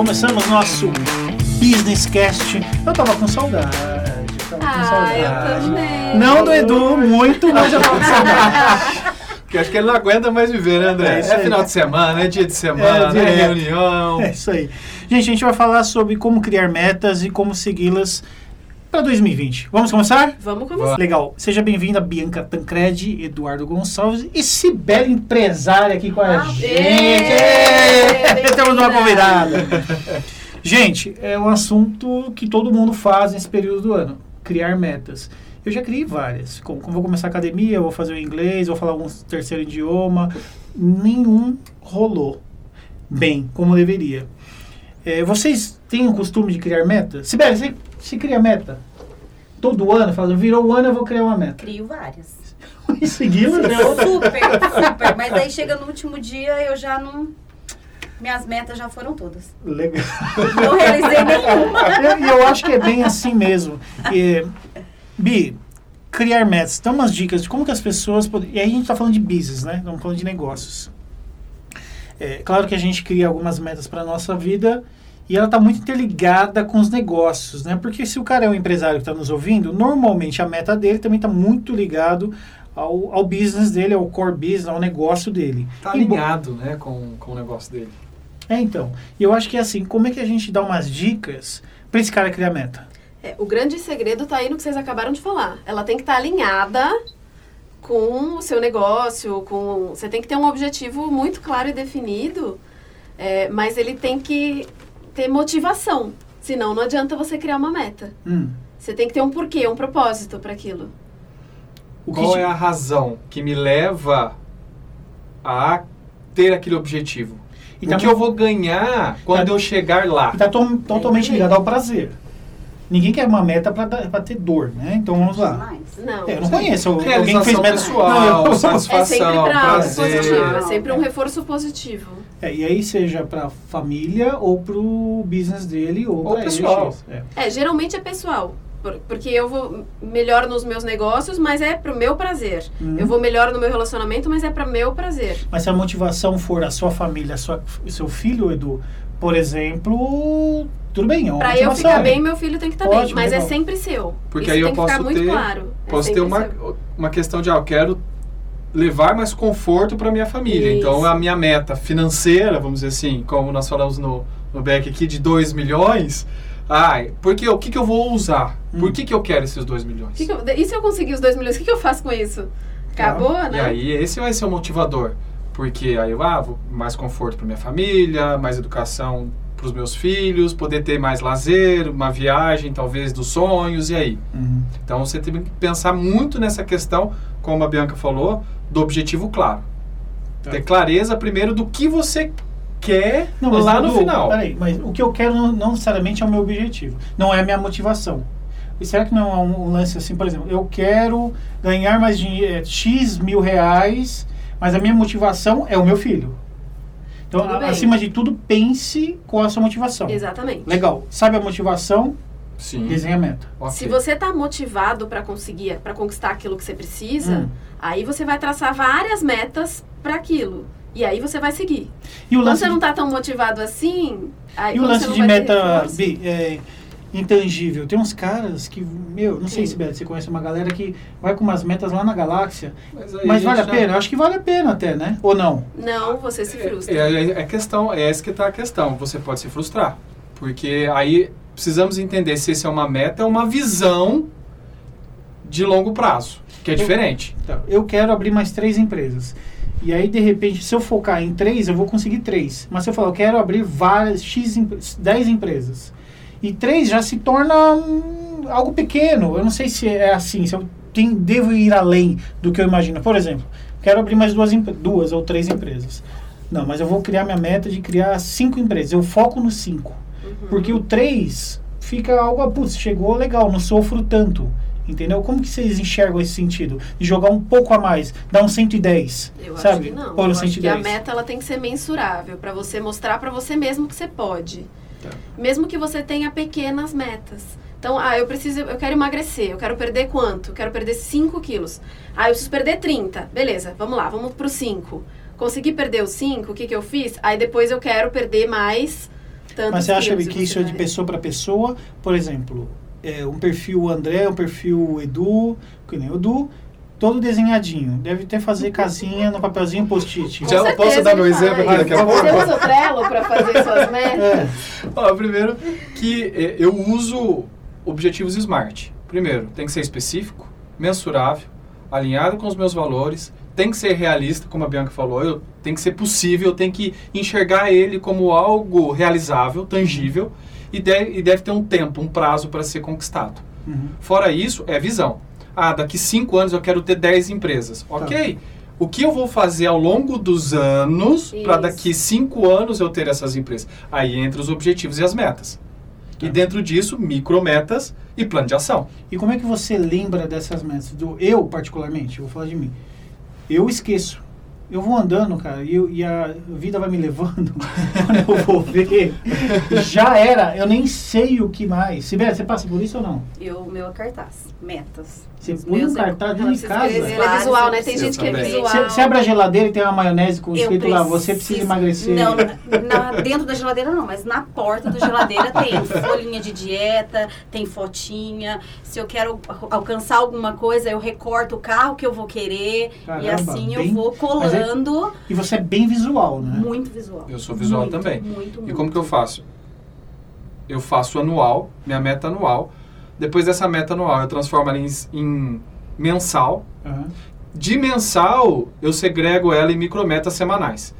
Começamos nosso Business Cast. Eu tava com saudade. Tava com Ah, saudade. eu também. Não do Edu, muito, mas eu tava com saudade. Porque acho que ele não aguenta mais viver, né, André? É É, final de semana, é dia de semana, É, é, reunião. É isso aí. Gente, a gente vai falar sobre como criar metas e como segui-las para 2020. Vamos começar? Vamos começar. Legal. Seja bem-vinda, Bianca Tancredi, Eduardo Gonçalves e Sibeli empresária aqui com a Ah, gente. Ê, Temos uma convidada. gente, é um assunto que todo mundo faz nesse período do ano. Criar metas. Eu já criei várias. Como, como vou começar a academia, vou fazer o inglês, vou falar algum terceiro idioma. Nenhum rolou bem como deveria. É, vocês têm o costume de criar metas? Sibeli, você, você cria meta? Todo ano? Fala, virou o ano, eu vou criar uma meta. Crio várias. Em seguida, Não, super, super. Mas aí chega no último dia, eu já não. Minhas metas já foram todas. Legal. Não realizei nenhuma. E eu, acho que é bem assim mesmo. E, Bi, criar metas. Dá umas dicas de como que as pessoas... podem- E aí a gente está falando de business, né? Estamos falando de negócios. É, claro que a gente cria algumas metas para nossa vida e ela está muito interligada com os negócios, né? Porque se o cara é um empresário que está nos ouvindo, normalmente a meta dele também está muito ligado ao, ao business dele, ao core business, ao negócio dele. Tá E bo- alinhado, né, com, com o negócio dele. É, então. E eu acho que é assim, como é que a gente dá umas dicas para esse cara criar meta? É, o grande segredo tá aí no que vocês acabaram de falar. Ela tem que estar alinhada com o seu negócio, com você tem que ter um objetivo muito claro e definido, é, mas ele tem que ter motivação. Senão não adianta você criar uma meta. Hum. Você tem que ter um porquê, um propósito para aquilo. O que Qual é a razão que me leva a ter aquele objetivo? E o tá que eu vou ganhar quando Tá- eu chegar lá? E tá to- totalmente ligado ao prazer. Ninguém quer uma meta para ter dor, né? Então vamos lá. Não. É, eu não conheço alguém que fez meta. pessoal, Não, eu- É sempre satisfação, para algo prazer. positivo, é sempre um reforço positivo. É, e aí seja para família ou pro business dele ou, Ou para pessoal. É. É, geralmente é pessoal. por- Porque eu vou melhor nos meus negócios, mas é pro meu prazer. Uhum. Eu vou melhor no meu relacionamento, mas é para meu prazer. Mas se a motivação for a sua família, a sua, o seu filho, Edu, por exemplo, tudo bem, é uma Pra eu ficar bem, meu filho tem que estar bem. Ótimo, Mas é legal. sempre seu. Porque Isso aí eu tem que ficar posso muito ter- claro. É Posso ter sempre uma, seu. uma questão de, ah, eu quero levar mais conforto para minha família. Isso. Então, a minha meta financeira, vamos dizer assim, como nós falamos no, no back aqui, de 2 milhões, ai, porque o que, que eu vou usar? Por Hum. que, que eu quero esses 2 milhões? Que que eu- e se eu conseguir os dois milhões, o que, que eu faço com isso? Acabou, E né? aí, esse vai ser o motivador. Porque aí eu, ah, vou mais conforto para minha família, mais educação para os meus filhos, poder ter mais lazer, uma viagem, talvez, dos sonhos, e aí? Uhum. Então você tem que pensar muito nessa questão, como a Bianca falou, do objetivo claro. Tá. Ter clareza primeiro do que você quer Não, mas lá no final. Peraí, mas o que eu quero não, não necessariamente é o meu objetivo. Não é a minha motivação. E será que não é um, um lance assim, por exemplo, eu quero ganhar mais dinheiro, X mil reais, mas a minha motivação é o meu filho. Então, a- acima de tudo, pense qual é a sua motivação. Exatamente. Legal. Sabe a motivação? Sim. Desenha a meta. Ok. Se você tá motivado para conseguir, para conquistar aquilo que você precisa, Hum. aí você vai traçar várias metas para aquilo. E aí você vai seguir. E o Quando lance você de- não tá tão motivado assim, aí E o quando lance você não de meta Bi, é, intangível. Tem uns caras que, meu, não sei Sim. se Beto, você conhece uma galera que vai com umas metas lá na galáxia. Mas, aí Mas vale a pena? Eu acho que vale a pena até, né? Ou não? Não, você se frustra. É, é, é questão, é essa que tá a questão. Você pode se frustrar. Porque aí precisamos entender se esse é uma meta ou uma visão de longo prazo, que é diferente. Tá, Eu quero abrir mais três empresas. E aí, de repente, se eu focar em três, eu vou conseguir três. Mas se eu falar, eu quero abrir várias, X, 10 empresas. E três já se torna hum, algo pequeno. Eu não sei se é assim, se eu tenho- devo ir além do que eu imagino. Por exemplo, quero abrir mais duas, duas ou três empresas. Não, mas eu vou criar minha meta de criar cinco empresas. Eu foco no cinco. Uhum. Porque o 3 fica algo, ah, putz, chegou legal, não sofro tanto. Entendeu? Como que vocês enxergam esse sentido? De jogar um pouco a mais, dar um 110, Eu sabe? acho que não. Pôr Eu um acho que a 110. meta ela tem que ser mensurável para você mostrar para você mesmo que você pode. Tá. Mesmo que você tenha pequenas metas. Então, ah, eu preciso, eu quero emagrecer, eu quero perder quanto? Eu quero perder 5 quilos. Ah, eu preciso perder 30. Beleza, vamos lá, vamos pro 5. Consegui perder os 5, o que, que eu fiz? Aí depois eu quero perder mais tantos Mas você acha que isso é de vai- pessoa para pessoa? Por exemplo, é, um perfil André, um perfil Edu, que nem o Edu, todo desenhadinho. Deve ter fazer casinha no papelzinho post-it. Já certeza posso dar meu exemplo aqui daqui a pouco? Você usa o Trello para fazer suas metas? É, Ó, primeiro que eh, eu uso objetivos SMART. Primeiro, tem que ser específico, mensurável, alinhado com os meus valores, tem que ser realista, como a Bianca falou, eu, tem que ser possível, tem que enxergar ele como algo realizável, tangível, e deve, e deve ter um tempo, um prazo para ser conquistado. uhum. Fora isso, é visão. Ah, daqui cinco anos eu quero ter 10 empresas. Ok. O que eu vou fazer ao longo dos anos para daqui cinco anos eu ter essas empresas? Aí entra os objetivos e as metas. E Tá. dentro disso, micrometas e plano de ação. E como é que você lembra dessas metas? Do, eu, particularmente, eu vou falar de mim. Eu esqueço. Eu vou andando, cara, e, e a vida vai me levando. Quando eu vou ver, já era. Eu nem sei o que mais. Sibeli, você passa por isso ou não? Eu, o meu é cartaz, metas. Você Os põe um é- cartaz dentro de casa. Ele é vários, visual, eu né? Tem gente que é visual. Você, você abre a geladeira e tem uma maionese com escrito lá, você precisa emagrecer. Não, na- na- dentro da geladeira não, mas na porta da geladeira tem folhinha de dieta, tem fotinha. Se eu quero alcançar alguma coisa, eu recorto o carro que eu vou querer. e Caramba, assim bem- eu vou mas E você é bem visual, né? Muito visual. Eu sou visual Muito, também. Muito, E muito. como que eu faço? Eu faço anual, minha meta anual. Depois dessa meta anual, eu transformo ela em, em mensal. Aham. De mensal, eu segrego ela em micrometas semanais.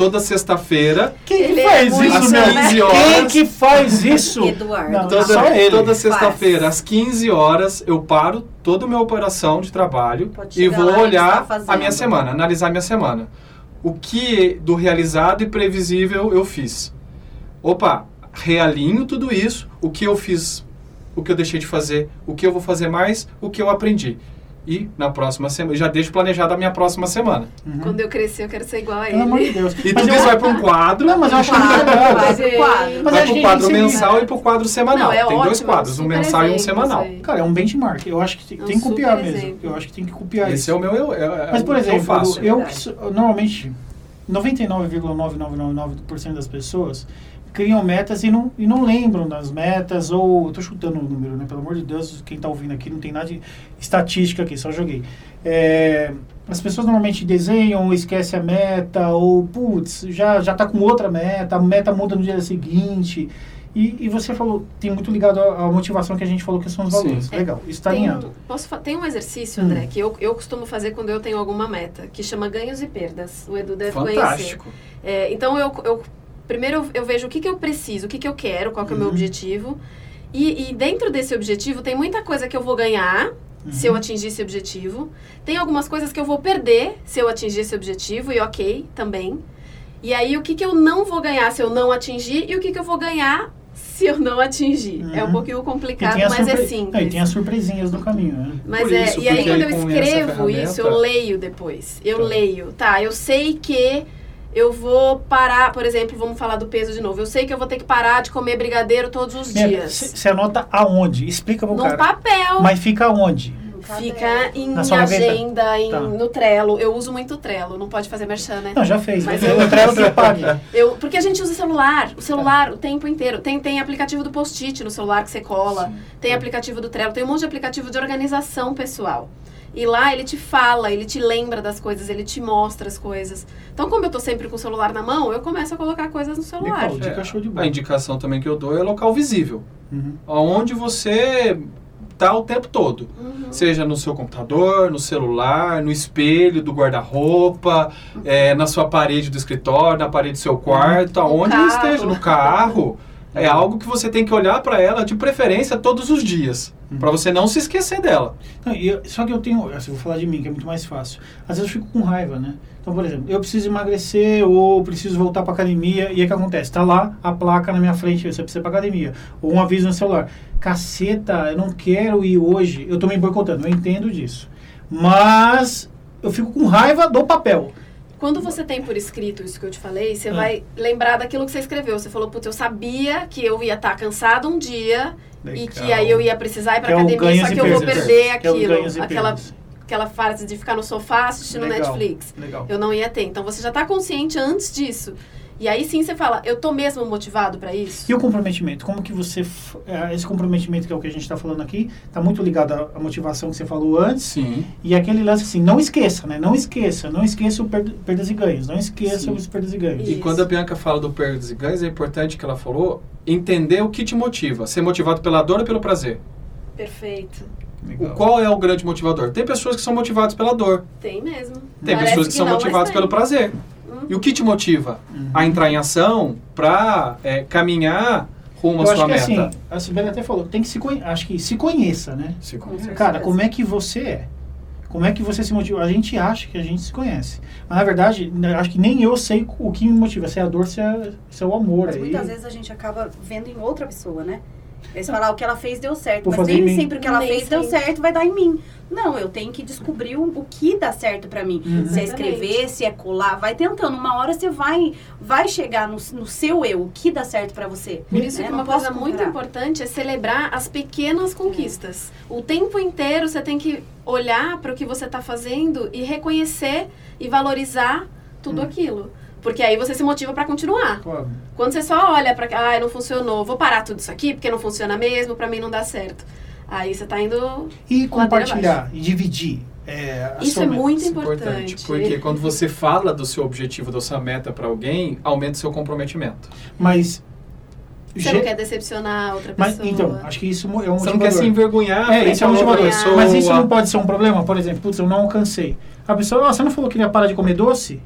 Toda sexta-feira, Quem que Ele é faz muito- isso, meu? 15 horas. Quem que faz isso? Eduardo. Não, Toda, só ele. toda sexta-feira, às 15 horas, eu paro toda a minha operação de trabalho e vou olhar fazendo. a minha semana, analisar a minha semana. O que do realizado e previsível eu fiz? Opa, realinho tudo isso, o que eu fiz, o que eu deixei de fazer, o que eu vou fazer mais, o que eu aprendi. E na próxima semana, já deixo planejado a minha próxima semana. Uhum. Quando eu crescer, eu quero ser igual a ele. Pelo amor de Deus. E tudo eu- isso vai para um quadro, Não, mas eu acho Quadro, legal. vai pro quadro. Mas vai para que o quadro mensal e para o quadro semanal. Não, é Tem dois ótimo, quadros, um mensal e um exemplo, semanal. aí. Cara, é um benchmark. Eu acho que tem, É um tem que copiar super mesmo. exemplo. Eu acho que tem que copiar Esse isso. é o meu. Eu, é, Mas, por o que eu exemplo, faço. eu, que sou- normalmente 99,9999% das pessoas criam metas e não, e não lembram das metas, ou tô chutando o número, né? Pelo amor de Deus, quem tá ouvindo aqui não tem nada de estatística aqui, só joguei. É, as pessoas normalmente desenham, esquece a meta, ou putz, já, já tá com outra meta, a meta muda no dia seguinte. E, e você falou, tem muito ligado à, à motivação que a gente falou que são os Sim. valores. Legal, isso tá Tem alinhado. posso tem um exercício, Hum. André, que eu, eu costumo fazer quando eu tenho alguma meta, que chama ganhos e perdas. O Edu deve conhecer. Fantástico. É, então, eu, eu primeiro eu, eu vejo o que, que eu preciso, o que, que eu quero, qual que é o meu Uhum. objetivo. E, e dentro desse objetivo tem muita coisa que eu vou ganhar se Uhum. eu atingir esse objetivo. Tem algumas coisas que eu vou perder se eu atingir esse objetivo, e ok também. E aí, o que, que eu não vou ganhar se eu não atingir e o que, que eu vou ganhar se eu não atingir. É um Uhum. pouquinho complicado, mas é simples. Não, e tem as surpresinhas do caminho, né? Mas Por é, isso, e aí quando eu escrevo isso, eu leio depois. Eu Tá. leio, tá? Eu sei que eu vou parar, por exemplo, vamos falar do peso de novo. Eu sei que eu vou ter que parar de comer brigadeiro todos os dias. Você anota aonde? Explica pro Num cara. papel. Mas fica aonde? No Fica em Na sua gaveta? agenda, em, Tá. no Trello. Eu uso muito o Trello, não pode fazer merchan, né? Não, já fez. Mas eu- eu quero que pague. Eu, porque a gente usa celular, o celular o tempo inteiro. Tem, tem aplicativo do post-it no celular que você cola, Sim. tem aplicativo do Trello, tem um monte de aplicativo de organização pessoal. E lá ele te fala, ele te lembra das coisas, ele te mostra as coisas. Então, como eu tô sempre com o celular na mão, eu começo a colocar coisas no celular. Legal. Dica show de bola. A indicação também que eu dou é local visível. Uhum. Onde você tá o tempo todo. Uhum. Seja no seu computador, no celular, no espelho do guarda-roupa, é, na sua parede do escritório, na parede do seu quarto, aonde carro. esteja, no carro. É algo que você tem que olhar para ela de preferência todos os dias, Uhum. para você não se esquecer dela. Não, eu- só que eu tenho, assim, eu vou falar de mim, que é muito mais fácil. Às vezes eu fico com raiva, né? Então, por exemplo, eu preciso emagrecer ou preciso voltar pra academia, e o que acontece? Tá lá a placa na minha frente, você precisa ir pra academia. Ou um aviso no celular. Caceta, eu não quero ir hoje. Eu tô me boicotando, eu entendo disso. Mas eu fico com raiva do papel. Quando você tem por escrito isso que eu te falei, você Ah. vai lembrar daquilo que você escreveu. Você falou, putz, eu sabia que eu ia estar cansado um dia e Legal. que aí eu ia precisar ir pra Que é academia, só e que eu vou perder é aquilo. e aquela, aquela fase de ficar no sofá assistindo Legal. Netflix. Legal. Eu não ia ter. Então você já está consciente antes disso. E aí sim você fala, eu tô mesmo motivado para isso? E o comprometimento? Como que você. eh, Esse comprometimento que é o que a gente está falando aqui, está muito ligado à, motivação que você falou antes. Sim. E aquele lance assim, não esqueça, né? Não esqueça, não esqueça o per- perdas e ganhos. Não esqueça Sim. os perdas e ganhos. E Isso. quando a Bianca fala do perdas e ganhos, é importante que ela falou entender o que te motiva. Ser motivado pela dor ou pelo prazer. Perfeito. O, qual é o grande motivador? Tem pessoas que são motivadas pela dor. Tem mesmo. Tem Parece pessoas que, são não, mas motivadas pelo prazer. E o que te motiva Uhum. a entrar em ação para caminhar rumo à Eu sua que meta? assim, a Sibeli até falou, tem que se acho que se conheça, né? Se conhecer. Cara, como é que você é? Como é que você se motiva? A gente acha que a gente se conhece. Mas na verdade, né, acho que nem eu sei o que me motiva, se é a dor, se é, se é o amor. Mas aí. muitas vezes a gente acaba vendo em outra pessoa, né? Eles falam, ah, o que ela fez deu certo, Vou mas nem sempre o que ela Nem fez deu certo vai dar em mim. Não, eu tenho que descobrir o, o que dá certo pra mim. Uhum. Se é escrever, se é colar, vai tentando. Uma hora você vai, vai chegar no, no seu eu, o que dá certo pra você. Por isso né? que uma coisa muito comparar. importante é celebrar as pequenas conquistas. O tempo inteiro você tem que olhar para o que você está fazendo e reconhecer e valorizar tudo Hum. aquilo. Porque aí você se motiva para continuar. Claro. Quando você só olha para, ah, não funcionou, vou parar tudo isso aqui porque não funciona mesmo, para mim não dá certo. Aí você tá indo E compartilhar, e dividir. é, a Isso é meta. muito Isso é importante. Porque quando você fala do seu objetivo, da sua meta para alguém, aumenta o seu comprometimento. Mas. Você ge- não quer decepcionar a outra mas pessoa. então, acho que isso é um motivador. Você não quer se envergonhar É, frente isso é um outra motivador. pessoa. Mas isso não pode ser um problema? Por exemplo, putz, eu não alcancei. A pessoa, "Ah, você não falou que ia parar de comer doce?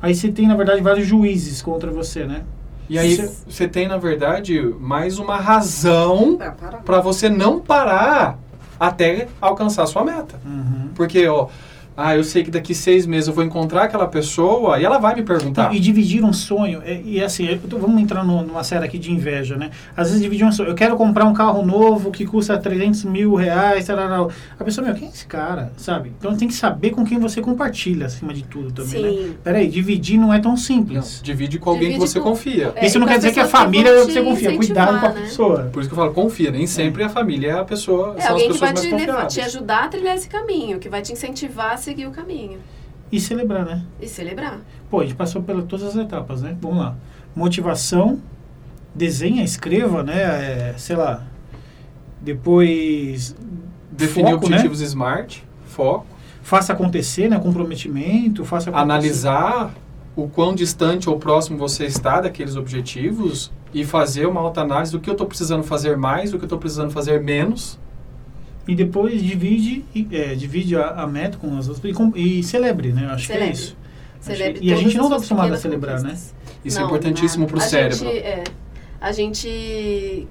Aí você tem, na verdade, vários juízes contra você, né? E aí você tem, na verdade, mais uma razão para você não parar até alcançar a sua meta. Uhum. Porque, ó, ah, eu sei que daqui seis meses eu vou encontrar aquela pessoa e ela vai me perguntar. E, e dividir um sonho, é- e assim, tô- vamos entrar no- numa série aqui de inveja, né? Às vezes dividir um sonho, eu quero comprar um carro novo que custa 300 mil reais, tararau. a pessoa, meu, quem é esse cara, sabe? Então tem que saber com quem você compartilha, acima de tudo também, né? Sim. Peraí, dividir não é tão Não, simples. divide com alguém que Divide você com- confia. É, Isso e não quer as dizer que a que família é que você confia, cuidado com a né? pessoa. Por isso que eu falo, confia. Nem sempre a família é a pessoa, É são as alguém que pessoas vai mais te, confiáveis. te ajudar a trilhar esse caminho, que vai te incentivar a seguir o caminho. E celebrar, né? E celebrar. Pô, a gente passou por todas as etapas, né? Vamos lá. Motivação, desenha, escreva, né? É, sei lá. Depois. Definir foco, né? objetivos smart, foco, Faça acontecer, né? Comprometimento, faça acontecer. analisar o quão distante ou próximo você está daqueles objetivos e fazer uma autoanálise do que eu estou precisando fazer mais, do que eu estou precisando fazer menos. E depois divide, é, divide a, a meta com as outras e, com- e celebre, né? Acho que é Celebre. isso. Celebre e a gente não está acostumado a celebrar, né? Isso é Não, importantíssimo para o cérebro. Gente, é, a gente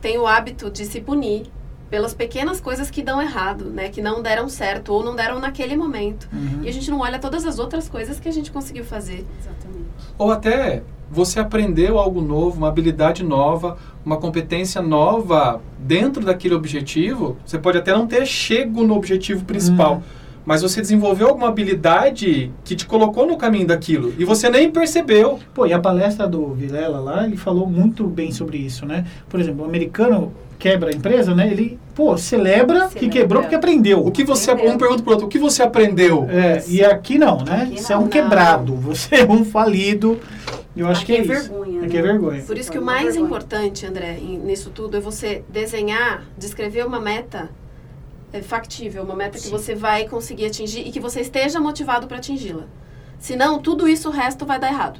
tem o hábito de se punir pelas pequenas coisas que dão errado, né? Que não deram certo ou não deram naquele momento. Uhum. E a gente não olha todas as outras coisas que a gente conseguiu fazer. Exatamente. Ou até você aprendeu algo novo, uma habilidade nova, uma competência nova dentro daquele objetivo. Você pode até não ter chego no objetivo principal, Hum. mas você desenvolveu alguma habilidade que te colocou no caminho daquilo e você nem percebeu. Pô, e a palestra do Vilela lá, ele falou muito bem sobre isso, né? Por exemplo, o americano quebra a empresa, né? Ele, pô, celebra, que quebrou porque aprendeu. O que você, Aprendeu. um pergunta pro outro, o que você aprendeu? É, e aqui não, né? Aqui você é não, um não. quebrado, você é um falido. Eu acho Aqui que é, é isso. vergonha, Aqui é né? vergonha. Por isso que o Uma mais vergonha. importante, André, nisso tudo é você desenhar, descrever uma meta é, factível, uma meta que Sim. você vai conseguir atingir e que você esteja motivado para atingi-la. Senão, tudo isso o resto vai dar errado.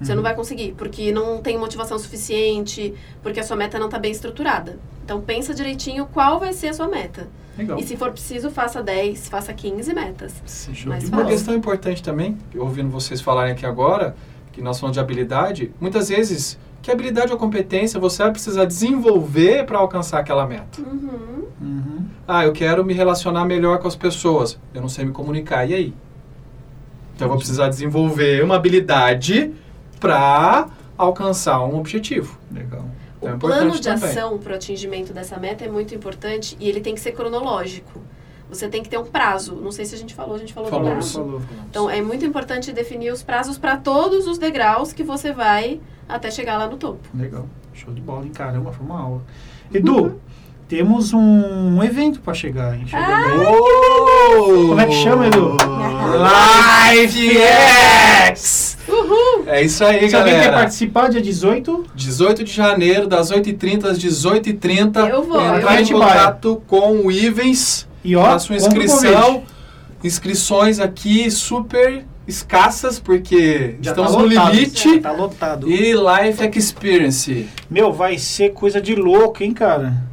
Você Uhum. não vai conseguir, porque não tem motivação suficiente, porque a sua meta não está bem estruturada. Então, pensa direitinho qual vai ser a sua meta. Legal. E se for preciso, faça 10, faça 15 metas. Sim, Mas E uma questão importante também, ouvindo vocês falarem aqui agora, que nós falamos de habilidade, muitas vezes, que habilidade ou competência você vai precisar desenvolver para alcançar aquela meta? Uhum. Uhum. Ah, eu quero me relacionar melhor com as pessoas. Eu não sei me comunicar, e aí? Então eu vou precisar desenvolver uma habilidade para alcançar um objetivo. Legal. Então é o plano importante de também. ação para o atingimento dessa meta é muito importante e ele tem que ser cronológico. Você tem que ter um prazo. Não sei se a gente falou, a gente falou, do Falou, prazo. falou. Então é muito importante definir os prazos para todos os degraus que você vai até chegar lá no topo. Legal. Show de bola, hein? Caramba, foi uma aula. Edu, temos um evento para chegar, hein? Chegando aí. Oh! Como é que chama, Edu? Life X! Uhul! É isso aí, Se alguém quer galera. participar, dia 18, 18 de janeiro, das 8h30 às 18h30. Eu vou, Entrar eu em vou. contato com o Ivens. E ó, inscrição. Inscrições aqui super escassas, porque Já estamos tá no lotado, limite. Tá lotado. E Life Experience. Meu, vai ser coisa de louco, hein, cara?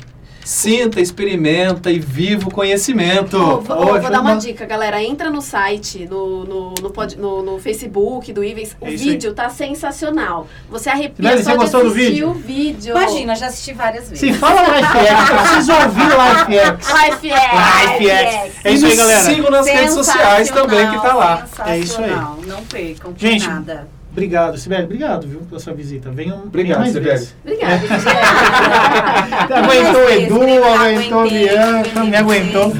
Sinta, experimenta e viva o conhecimento. Vou, vou- vou dar uma dica, galera. Entra no site, no, no, no, pod- no- no Facebook do Ivens. O É isso aí. vídeo tá sensacional. Você arrepia Sibeli, só você de gostou do assistir vídeo? o vídeo. Imagina, já assisti várias vezes. Se fala LifeX, eu preciso ouvir LifeX. Life é. LifeX. É isso aí, galera. sigam nas redes sociais também, que tá lá. É isso aí. Sensacional, Não percam Gente, nada. Obrigado, Sibeli. Obrigado, viu, pela sua visita. Venham Obrigado, mais Sibeli. vezes. Obrigada. aguentou o Edu, aguentou Bianca, me aguentou.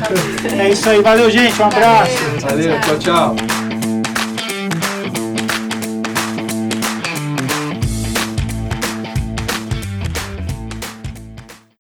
É isso aí, valeu, gente. Um abraço. Valeu, tchau, tchau.